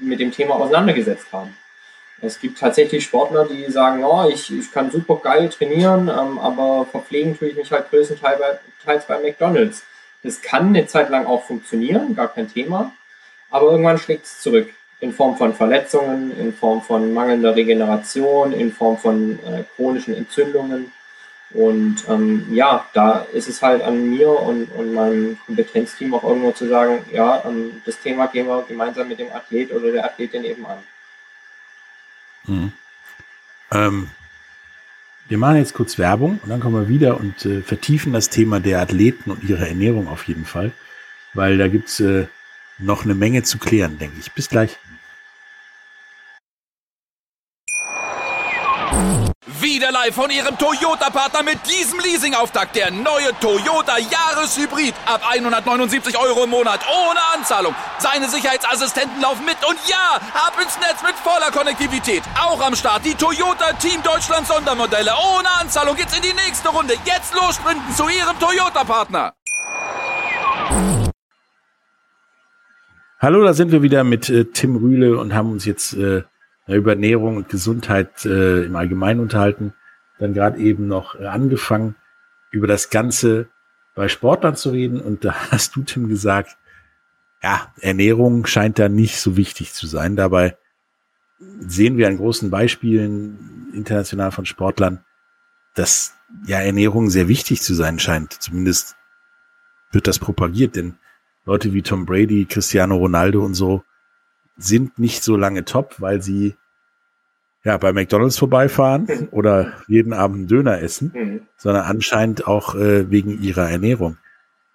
mit dem Thema auseinandergesetzt haben. Es gibt tatsächlich Sportler, die sagen, oh, ich, ich kann super geil trainieren, ähm, aber verpflegen tue ich mich halt größtenteils bei McDonalds. Das kann eine Zeit lang auch funktionieren, gar kein Thema. Aber irgendwann schlägt es zurück. In Form von Verletzungen, in Form von mangelnder Regeneration, in Form von äh, chronischen Entzündungen. Und ähm, ja, da ist es halt an mir und, und meinem Kompetenzteam auch irgendwo zu sagen, ja, ähm, das Thema gehen wir gemeinsam mit dem Athlet oder der Athletin eben an. Hm. Ähm, wir machen jetzt kurz Werbung und dann kommen wir wieder und äh, vertiefen das Thema der Athleten und ihre Ernährung auf jeden Fall, weil da gibt's äh, noch eine Menge zu klären, denke ich. Bis gleich. Live von Ihrem Toyota-Partner mit diesem Leasing-Auftakt. Der neue Toyota Jahreshybrid. Ab 179 Euro im Monat. Ohne Anzahlung. Seine Sicherheitsassistenten laufen mit. Und ja, ab ins Netz mit voller Konnektivität. Auch am Start die Toyota Team Deutschland Sondermodelle. Ohne Anzahlung geht's in die nächste Runde. Jetzt los sprinten zu Ihrem Toyota-Partner. Hallo, da sind wir wieder mit äh, Tim Rühle und haben uns jetzt äh, über Ernährung und Gesundheit äh, im Allgemeinen unterhalten. Dann gerade eben noch äh, angefangen, über das Ganze bei Sportlern zu reden. Und da <laughs> hast du, Tim, gesagt, ja, Ernährung scheint da nicht so wichtig zu sein. Dabei sehen wir an großen Beispielen international von Sportlern, dass ja Ernährung sehr wichtig zu sein scheint. Zumindest wird das propagiert, denn Leute wie Tom Brady, Cristiano Ronaldo und so sind nicht so lange top, weil sie ja bei McDonalds vorbeifahren mhm. oder jeden Abend Döner essen, mhm. sondern anscheinend auch äh, wegen ihrer Ernährung.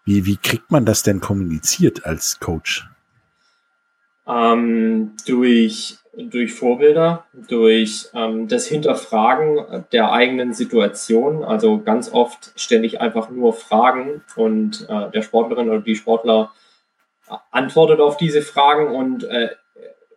Wie, wie kriegt man das denn kommuniziert als Coach? Ähm, durch, durch Vorbilder, durch ähm, das Hinterfragen der eigenen Situation. Also ganz oft stelle ich einfach nur Fragen und äh, der Sportlerin oder die Sportler antwortet auf diese Fragen und äh,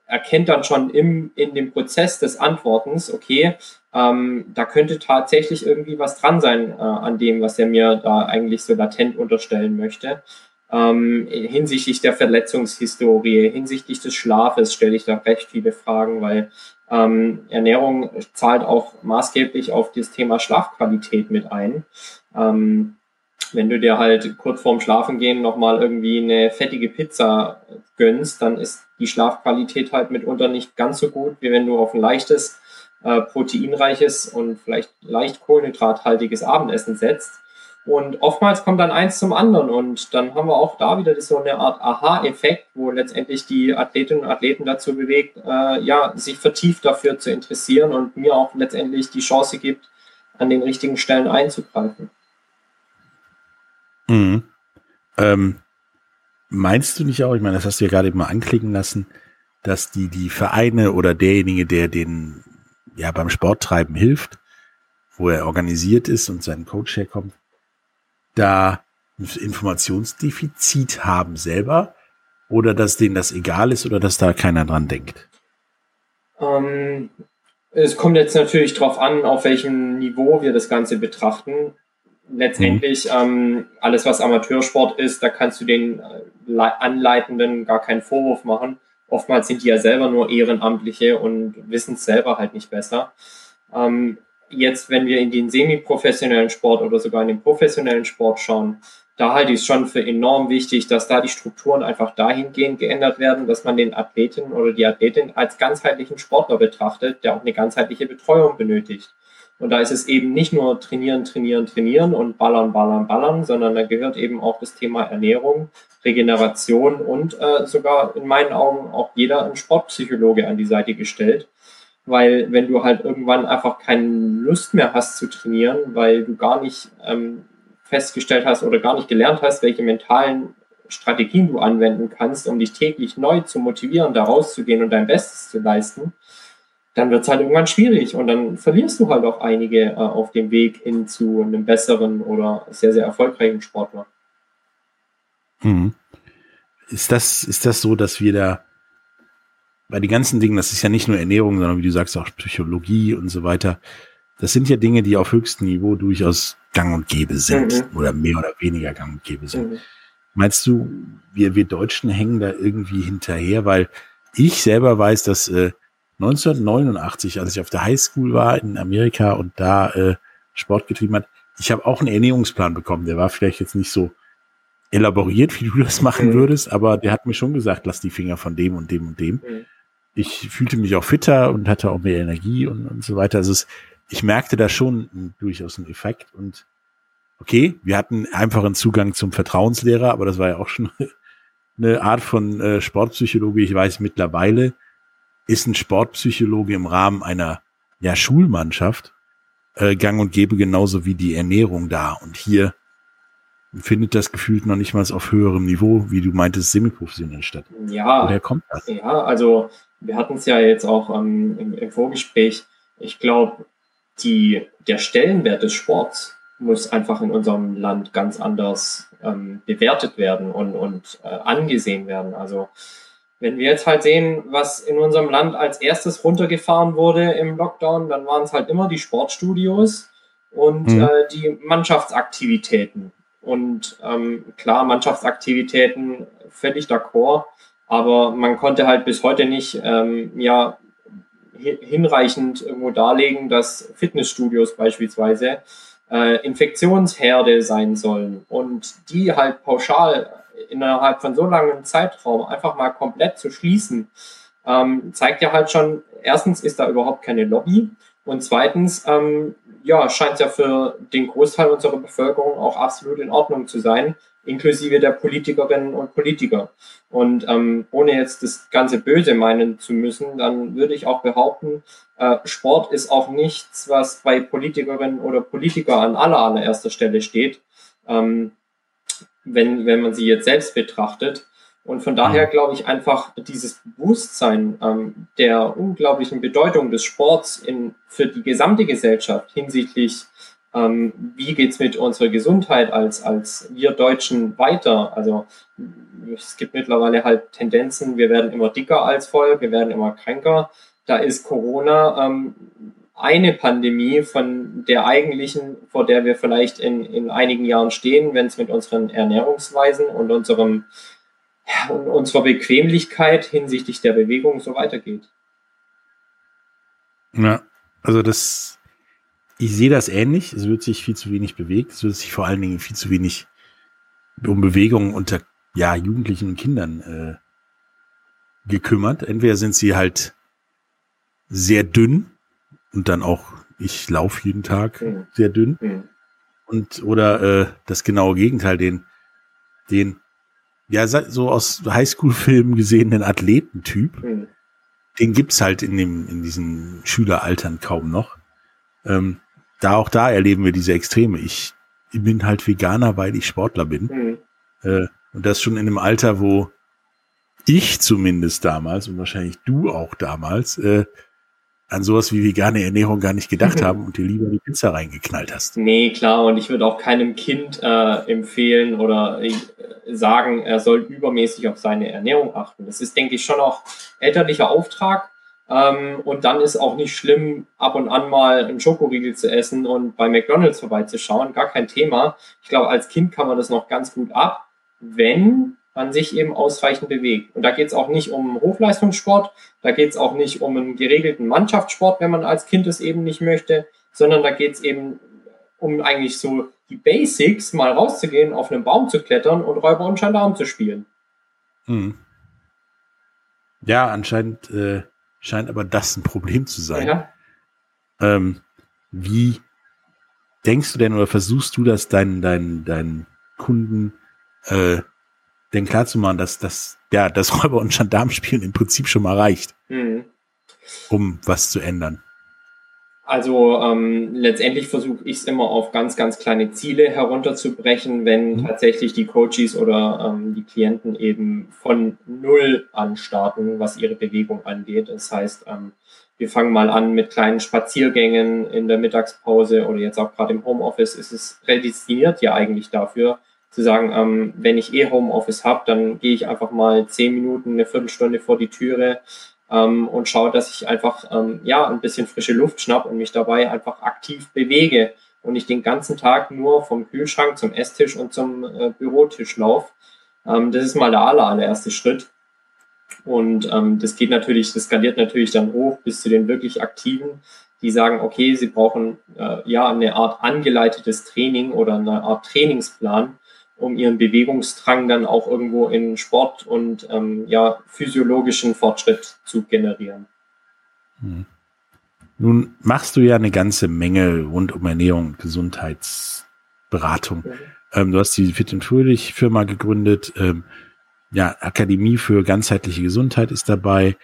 erkennt dann schon im, in dem Prozess des Antwortens, okay, ähm, da könnte tatsächlich irgendwie was dran sein äh, an dem, was er mir da eigentlich so latent unterstellen möchte. Ähm, hinsichtlich der Verletzungshistorie, hinsichtlich des Schlafes stelle ich da recht viele Fragen, weil ähm, Ernährung zahlt auch maßgeblich auf das Thema Schlafqualität mit ein. Ähm, wenn du dir halt kurz vorm Schlafengehen nochmal irgendwie eine fettige Pizza gönnst, dann ist die Schlafqualität halt mitunter nicht ganz so gut, wie wenn du auf ein leichtes, äh, proteinreiches und vielleicht leicht kohlenhydrathaltiges Abendessen setzt. Und oftmals kommt dann eins zum anderen und dann haben wir auch da wieder so eine Art Aha-Effekt, wo letztendlich die Athletinnen und Athleten dazu bewegt, äh, ja, sich vertieft dafür zu interessieren und mir auch letztendlich die Chance gibt, an den richtigen Stellen einzugreifen. Mhm. Ähm, meinst du nicht auch, ich meine, das hast du ja gerade eben mal anklicken lassen, dass die, die Vereine oder derjenige, der den ja beim Sporttreiben hilft, wo er organisiert ist und sein Coach herkommt, da ein Informationsdefizit haben selber oder dass denen das egal ist oder dass da keiner dran denkt? Ähm, es kommt jetzt natürlich darauf an, auf welchem Niveau wir das Ganze betrachten letztendlich mhm. ähm, alles, was Amateursport ist, da kannst du den äh, Anleitenden gar keinen Vorwurf machen. Oftmals sind die ja selber nur Ehrenamtliche und wissen es selber halt nicht besser. Ähm, jetzt, wenn wir in den semi-professionellen Sport oder sogar in den professionellen Sport schauen, da halte ich es schon für enorm wichtig, dass da die Strukturen einfach dahingehend geändert werden, dass man den Athleten oder die Athletin als ganzheitlichen Sportler betrachtet, der auch eine ganzheitliche Betreuung benötigt. Und da ist es eben nicht nur trainieren, trainieren, trainieren und ballern, ballern, ballern, sondern da gehört eben auch das Thema Ernährung, Regeneration und äh, sogar in meinen Augen auch jeder ein Sportpsychologe an die Seite gestellt. Weil wenn du halt irgendwann einfach keine Lust mehr hast zu trainieren, weil du gar nicht ähm, festgestellt hast oder gar nicht gelernt hast, welche mentalen Strategien du anwenden kannst, um dich täglich neu zu motivieren, da rauszugehen und dein Bestes zu leisten, dann wird es halt irgendwann schwierig und dann verlierst du halt auch einige äh, auf dem Weg hin zu einem besseren oder sehr, sehr erfolgreichen Sportler. Hm. Ist das, ist das so, dass wir da bei den ganzen Dingen, das ist ja nicht nur Ernährung, sondern wie du sagst auch Psychologie und so weiter, das sind ja Dinge, die auf höchstem Niveau durchaus gang und gäbe sind mhm. oder mehr oder weniger gang und gäbe sind. Mhm. Meinst du, wir, wir Deutschen hängen da irgendwie hinterher? Weil ich selber weiß, dass äh, 1989, als ich auf der Highschool war in Amerika und da äh, Sport getrieben hat, ich habe auch einen Ernährungsplan bekommen. Der war vielleicht jetzt nicht so elaboriert, wie du das machen mhm. würdest, aber der hat mir schon gesagt, lass die Finger von dem und dem und dem. Mhm. Ich fühlte mich auch fitter und hatte auch mehr Energie und, und so weiter. Also es, ich merkte da schon durchaus einen Effekt und okay, wir hatten einfachen Zugang zum Vertrauenslehrer, aber das war ja auch schon <laughs> eine Art von äh, Sportpsychologie. Ich weiß mittlerweile, ist ein Sportpsychologe im Rahmen einer ja, Schulmannschaft äh, gang und gäbe genauso wie die Ernährung da. Und hier findet das gefühlt noch nicht mal auf höherem Niveau, wie du meintest, semiprofessionell statt. Ja. Woher kommt das? Ja, also wir hatten es ja jetzt auch ähm, im, im Vorgespräch. Ich glaube, die, der Stellenwert des Sports muss einfach in unserem Land ganz anders ähm, bewertet werden und, und äh, angesehen werden. Also wenn wir jetzt halt sehen, was in unserem Land als erstes runtergefahren wurde im Lockdown, dann waren es halt immer die Sportstudios und mhm. äh, die Mannschaftsaktivitäten. Und ähm, klar, Mannschaftsaktivitäten völlig d'accord, aber man konnte halt bis heute nicht ähm, ja hinreichend irgendwo darlegen, dass Fitnessstudios beispielsweise äh, Infektionsherde sein sollen und die halt pauschal innerhalb von so langem Zeitraum einfach mal komplett zu schließen, ähm, zeigt ja halt schon, erstens ist da überhaupt keine Lobby und zweitens, ähm, ja, scheint ja für den Großteil unserer Bevölkerung auch absolut in Ordnung zu sein, inklusive der Politikerinnen und Politiker. Und ähm, ohne jetzt das Ganze böse meinen zu müssen, dann würde ich auch behaupten, äh, Sport ist auch nichts, was bei Politikerinnen oder Politiker an aller allererster Stelle steht, ähm, wenn, wenn man sie jetzt selbst betrachtet. Und von daher mhm. glaube ich einfach dieses Bewusstsein ähm, der unglaublichen Bedeutung des Sports in, für die gesamte Gesellschaft hinsichtlich ähm, wie geht's mit unserer Gesundheit als, als wir Deutschen weiter? Also es gibt mittlerweile halt Tendenzen, wir werden immer dicker als Volk, wir werden immer kränker. Da ist Corona ähm, eine Pandemie von der eigentlichen, vor der wir vielleicht in, in einigen Jahren stehen, wenn es mit unseren Ernährungsweisen und unserem ja, und unserer Bequemlichkeit hinsichtlich der Bewegung so weitergeht. Ja, also das ich sehe das ähnlich. Es wird sich viel zu wenig bewegt. Es wird sich vor allen Dingen viel zu wenig um Bewegungen unter ja, Jugendlichen und Kindern äh, gekümmert. Entweder sind sie halt sehr dünn und dann auch, ich laufe jeden Tag mhm. sehr dünn. Mhm. Und oder äh, das genaue Gegenteil, den, den, ja, so aus Highschool-Filmen gesehenen Athletentyp, mhm. den gibt's halt in dem, in diesen Schüleraltern kaum noch. Ähm, da auch da erleben wir diese Extreme. Ich, ich bin halt Veganer, weil ich Sportler bin. Äh, und das schon in einem Alter, wo ich zumindest damals und wahrscheinlich du auch damals äh, an sowas wie vegane Ernährung gar nicht gedacht haben und dir lieber die Pizza reingeknallt hast. Nee, klar, und ich würde auch keinem Kind äh, empfehlen oder äh, sagen, er soll übermäßig auf seine Ernährung achten. Das ist, denke ich, schon auch elterlicher Auftrag. Ähm, und dann ist auch nicht schlimm, ab und an mal einen Schokoriegel zu essen und bei McDonalds vorbeizuschauen. Gar kein Thema. Ich glaube, als Kind kann man das noch ganz gut ab, wenn man sich eben ausreichend bewegt. Und da geht es auch nicht um Hochleistungssport, da geht es auch nicht um einen geregelten Mannschaftssport, wenn man als Kind es eben nicht möchte, sondern da geht es eben um eigentlich so die Basics, mal rauszugehen, auf einen Baum zu klettern und Räuber und Gendarm zu spielen. Hm. Ja, anscheinend äh, scheint aber das ein Problem zu sein. Ja. Ähm, wie denkst du denn oder versuchst du das deinen, deinen, deinen Kunden äh, denn klarzumachen, dass das, ja, das <laughs> Räuber- und Gendarmspielen im Prinzip schon mal reicht, mhm. um was zu ändern? Also ähm, letztendlich versuche ich es immer auf ganz, ganz kleine Ziele herunterzubrechen, wenn mhm. tatsächlich die Coaches oder ähm, die Klienten eben von null an starten, was ihre Bewegung angeht. Das heißt, ähm, wir fangen mal an mit kleinen Spaziergängen in der Mittagspause oder jetzt auch gerade im Homeoffice ist es prädestiniert ja eigentlich dafür, zu sagen, ähm, wenn ich eh Homeoffice habe, dann gehe ich einfach mal zehn Minuten, eine Viertelstunde vor die Türe, ähm, und schaue, dass ich einfach ähm, ja ein bisschen frische Luft schnapp und mich dabei einfach aktiv bewege und nicht den ganzen Tag nur vom Kühlschrank zum Esstisch und zum äh, Bürotisch laufe. Ähm, das ist mal der aller, allererste Schritt. Und ähm, das geht natürlich, das skaliert natürlich dann hoch bis zu den wirklich Aktiven, die sagen, okay, sie brauchen äh, ja eine Art angeleitetes Training oder eine Art Trainingsplan, um ihren Bewegungsdrang dann auch irgendwo in Sport und ähm, ja, physiologischen Fortschritt zu generieren. Hm. Nun machst du ja eine ganze Menge rund um Ernährung und Gesundheitsberatung. Mhm. Ähm, du hast die Fit and Fröhlich Firma gegründet. Ähm, ja, Akademie für ganzheitliche Gesundheit ist dabei.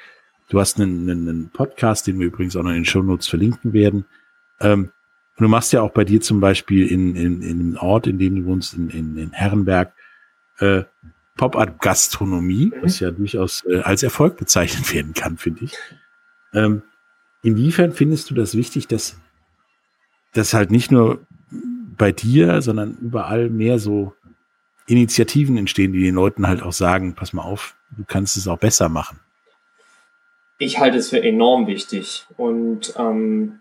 Du hast einen, einen Podcast, den wir übrigens auch noch in den Show Notes verlinken werden. Ähm, und du machst ja auch bei dir zum Beispiel in, in, in einem Ort, in dem du wohnst, in, in, in Herrenberg, äh, Pop-Art-Gastronomie, mhm. was ja durchaus äh, als Erfolg bezeichnet werden kann, finde ich. Ähm, inwiefern findest du das wichtig, dass dass halt nicht nur bei dir, sondern überall mehr so Initiativen entstehen, die den Leuten halt auch sagen, pass mal auf, du kannst es auch besser machen. Ich halte es für enorm wichtig und ähm,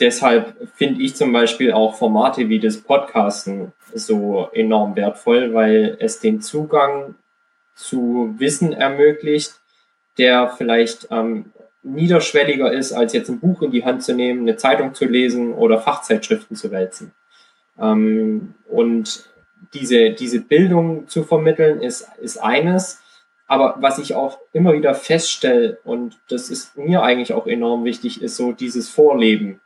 deshalb finde ich zum Beispiel auch Formate wie das Podcasten so enorm wertvoll, weil es den Zugang zu Wissen ermöglicht, der vielleicht ähm, niederschwelliger ist, als jetzt ein Buch in die Hand zu nehmen, eine Zeitung zu lesen oder Fachzeitschriften zu wälzen. Ähm, und diese, diese Bildung zu vermitteln ist, ist eines. Aber was ich auch immer wieder feststelle, und das ist mir eigentlich auch enorm wichtig, ist so dieses Vorleben.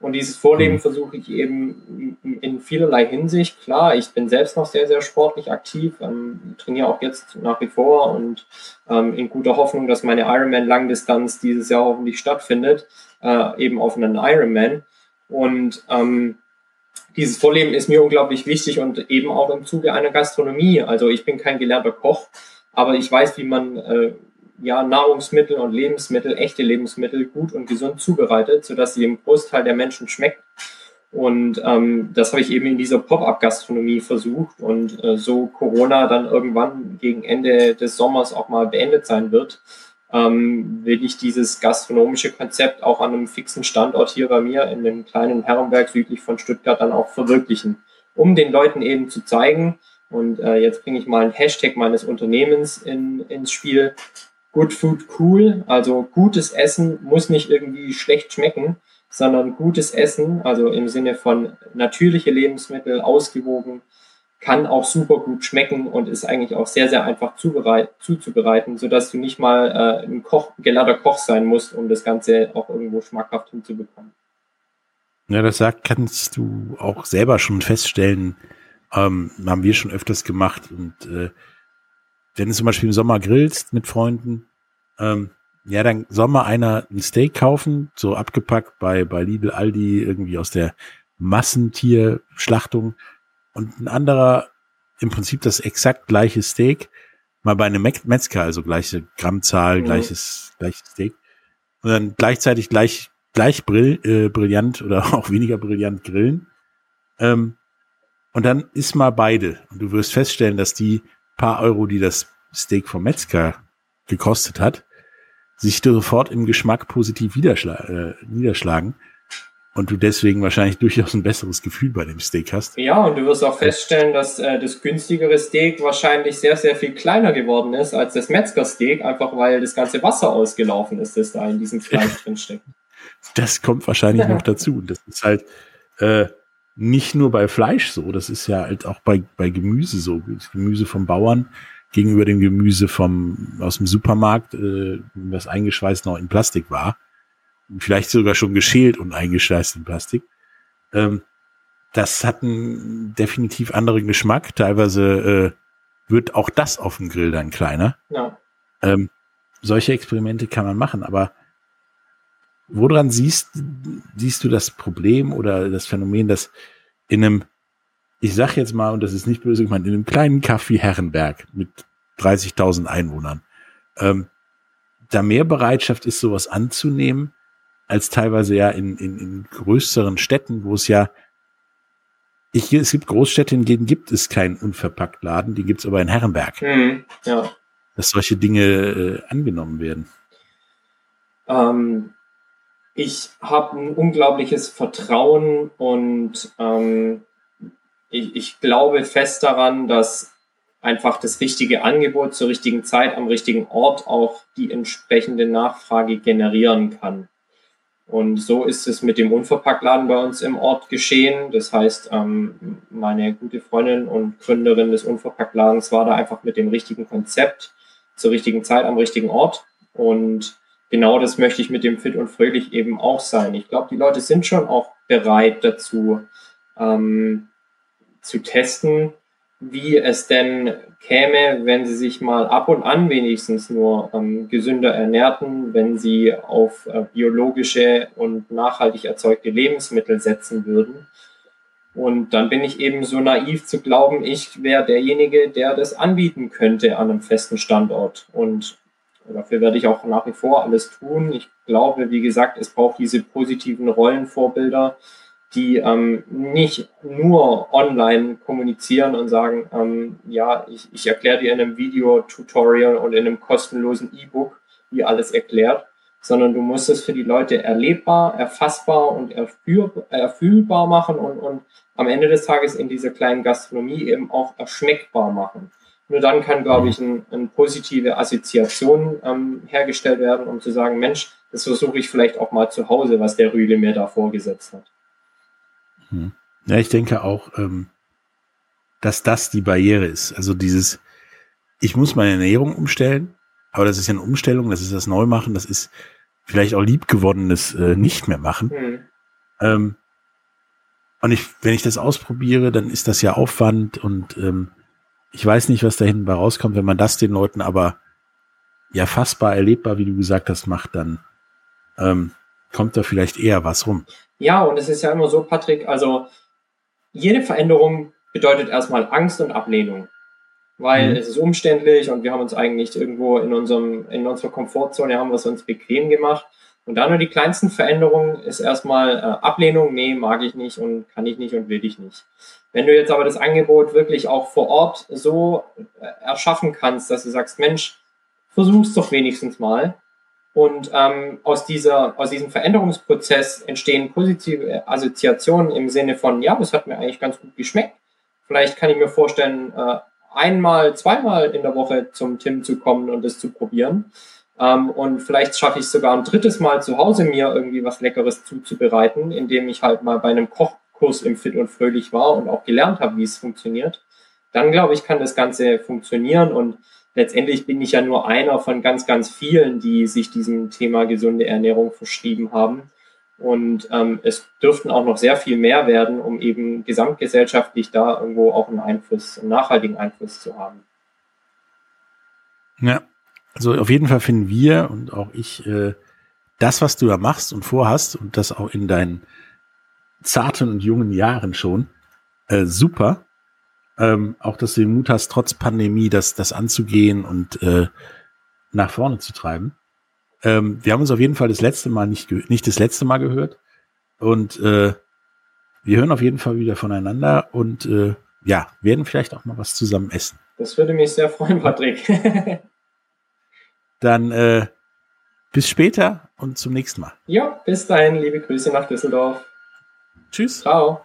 Und dieses Vorleben mhm. versuche ich eben in vielerlei Hinsicht. Klar, ich bin selbst noch sehr, sehr sportlich aktiv, ähm, trainiere auch jetzt nach wie vor und ähm, in guter Hoffnung, dass meine Ironman Langdistanz dieses Jahr hoffentlich stattfindet, äh, eben auf einen Ironman. Und ähm, dieses Vorleben ist mir unglaublich wichtig und eben auch im Zuge einer Gastronomie. Also ich bin kein gelernter Koch, aber ich weiß, wie man äh, ja, Nahrungsmittel und Lebensmittel, echte Lebensmittel gut und gesund zubereitet, sodass sie dem Großteil der Menschen schmeckt. Und ähm, das habe ich eben in dieser Pop-up-Gastronomie versucht und äh, so Corona dann irgendwann gegen Ende des Sommers auch mal beendet sein wird, ähm, will ich dieses gastronomische Konzept auch an einem fixen Standort hier bei mir in dem kleinen Herrenberg südlich von Stuttgart dann auch verwirklichen, um den Leuten eben zu zeigen, und äh, jetzt bringe ich mal ein Hashtag meines Unternehmens in, ins Spiel, Good Food Cool, also gutes Essen muss nicht irgendwie schlecht schmecken, sondern gutes Essen, also im Sinne von natürliche Lebensmittel, ausgewogen, kann auch super gut schmecken und ist eigentlich auch sehr, sehr einfach zuzubereiten, sodass du nicht mal äh, ein Koch, gelernter Koch sein musst, um das Ganze auch irgendwo schmackhaft hinzubekommen. Ja, das sagt, kannst du auch selber schon feststellen, ähm, haben wir schon öfters gemacht und äh, wenn du zum Beispiel im Sommer grillst mit Freunden, ähm, ja, dann soll mal einer ein Steak kaufen, so abgepackt bei, bei Lidl, Aldi, irgendwie aus der Massentierschlachtung und ein anderer im Prinzip das exakt gleiche Steak, mal bei einem Metzger, also gleiche Grammzahl, mhm. gleiches, gleiches Steak und dann gleichzeitig gleich, gleich brill, äh, brillant oder <laughs> auch weniger brillant grillen. Ähm, und dann isst mal beide und du wirst feststellen, dass die paar Euro, die das Steak vom Metzger gekostet hat, sich sofort im Geschmack positiv äh, niederschlagen und du deswegen wahrscheinlich durchaus ein besseres Gefühl bei dem Steak hast. Ja, und du wirst auch feststellen, dass äh, das günstigere Steak wahrscheinlich sehr, sehr viel kleiner geworden ist als das Metzger-Steak, einfach weil das ganze Wasser ausgelaufen ist, das da in diesem Fleisch <laughs> drinsteckt. Das kommt wahrscheinlich noch dazu. Und das ist halt äh, nicht nur bei Fleisch so, das ist ja halt auch bei, bei Gemüse so. Das Gemüse vom Bauern gegenüber dem Gemüse vom, aus dem Supermarkt, äh, was eingeschweißt noch in Plastik war. Vielleicht sogar schon geschält und eingeschweißt in Plastik. Ähm, das hat einen definitiv anderen Geschmack. Teilweise äh, wird auch das auf dem Grill dann kleiner. Ja. Ähm, solche Experimente kann man machen, aber woran siehst, siehst du das Problem oder das Phänomen, dass in einem, ich sag jetzt mal, und das ist nicht böse gemeint, in einem kleinen Café Herrenberg mit 30.000 Einwohnern, ähm, da mehr Bereitschaft ist, sowas anzunehmen, als teilweise ja in, in, in größeren Städten, wo es ja ich, es gibt Großstädte, in denen gibt es keinen unverpackt Laden, die gibt es aber in Herrenberg. Mhm, ja. Dass solche Dinge äh, angenommen werden. Ähm, ich habe ein unglaubliches Vertrauen und ähm, ich, ich glaube fest daran, dass einfach das richtige Angebot zur richtigen Zeit am richtigen Ort auch die entsprechende Nachfrage generieren kann. Und so ist es mit dem Unverpacktladen bei uns im Ort geschehen. Das heißt, ähm, meine gute Freundin und Gründerin des Unverpacktladens war da einfach mit dem richtigen Konzept zur richtigen Zeit am richtigen Ort. Und genau das möchte ich mit dem Fit und Fröhlich eben auch sein. Ich glaube, die Leute sind schon auch bereit dazu, ähm, zu testen, wie es denn käme, wenn sie sich mal ab und an wenigstens nur ähm, gesünder ernährten, wenn sie auf äh, biologische und nachhaltig erzeugte Lebensmittel setzen würden. Und dann bin ich eben so naiv zu glauben, ich wäre derjenige, der das anbieten könnte an einem festen Standort. Und Dafür werde ich auch nach wie vor alles tun. Ich glaube, wie gesagt, es braucht diese positiven Rollenvorbilder, die ähm, nicht nur online kommunizieren und sagen, ähm, ja, ich, ich erkläre dir in einem Video-Tutorial und in einem kostenlosen E-Book, wie alles erklärt, sondern du musst es für die Leute erlebbar, erfassbar und erfühlbar machen und, und am Ende des Tages in dieser kleinen Gastronomie eben auch erschmeckbar machen. Nur dann kann, glaube ich, eine ein positive Assoziation ähm, hergestellt werden, um zu sagen, Mensch, das versuche ich vielleicht auch mal zu Hause, was der Rühle mir da vorgesetzt hat. Hm. Ja, ich denke auch, ähm, dass das die Barriere ist. Also dieses, ich muss meine Ernährung umstellen, aber das ist ja eine Umstellung, das ist das Neumachen, das ist vielleicht auch liebgewonnenes äh, nicht mehr machen. Mhm. Ähm, und ich, wenn ich das ausprobiere, dann ist das ja Aufwand und ähm, ich weiß nicht, was da hinten bei rauskommt. Wenn man das den Leuten aber ja fassbar, erlebbar, wie du gesagt hast, macht, dann ähm, kommt da vielleicht eher was rum. Ja, und es ist ja immer so, Patrick, also jede Veränderung bedeutet erstmal Angst und Ablehnung. Weil mhm. es ist umständlich und wir haben uns eigentlich irgendwo in unserem, in unserer Komfortzone haben wir es uns bequem gemacht. Und dann nur die kleinsten Veränderungen ist erstmal äh, Ablehnung, nee, mag ich nicht und kann ich nicht und will ich nicht. Wenn du jetzt aber das Angebot wirklich auch vor Ort so äh, erschaffen kannst, dass du sagst, Mensch, versuch's doch wenigstens mal. Und ähm, aus, dieser, aus diesem Veränderungsprozess entstehen positive Assoziationen im Sinne von, ja, das hat mir eigentlich ganz gut geschmeckt. Vielleicht kann ich mir vorstellen, äh, einmal, zweimal in der Woche zum Tim zu kommen und das zu probieren. Ähm, und vielleicht schaffe ich es sogar ein drittes Mal zu Hause, mir irgendwie was Leckeres zuzubereiten, indem ich halt mal bei einem Koch Kurs im Fit und Fröhlich war und auch gelernt habe, wie es funktioniert, dann glaube ich, kann das Ganze funktionieren und letztendlich bin ich ja nur einer von ganz, ganz vielen, die sich diesem Thema gesunde Ernährung verschrieben haben. Und ähm, es dürften auch noch sehr viel mehr werden, um eben gesamtgesellschaftlich da irgendwo auch einen Einfluss, einen nachhaltigen Einfluss zu haben. Ja, also auf jeden Fall finden wir und auch ich äh, das, was du da machst und vorhast und das auch in deinen zarten und jungen Jahren schon. Äh, super. Ähm, auch, dass du den Mut hast, trotz Pandemie das, das anzugehen und äh, nach vorne zu treiben. Ähm, wir haben uns auf jeden Fall das letzte Mal nicht, nicht das letzte Mal gehört. Und äh, wir hören auf jeden Fall wieder voneinander und äh, ja, werden vielleicht auch mal was zusammen essen. Das würde mich sehr freuen, Patrick. <laughs> Dann äh, bis später und zum nächsten Mal. Ja, bis dahin, liebe Grüße nach Düsseldorf. Tschüss. Ciao.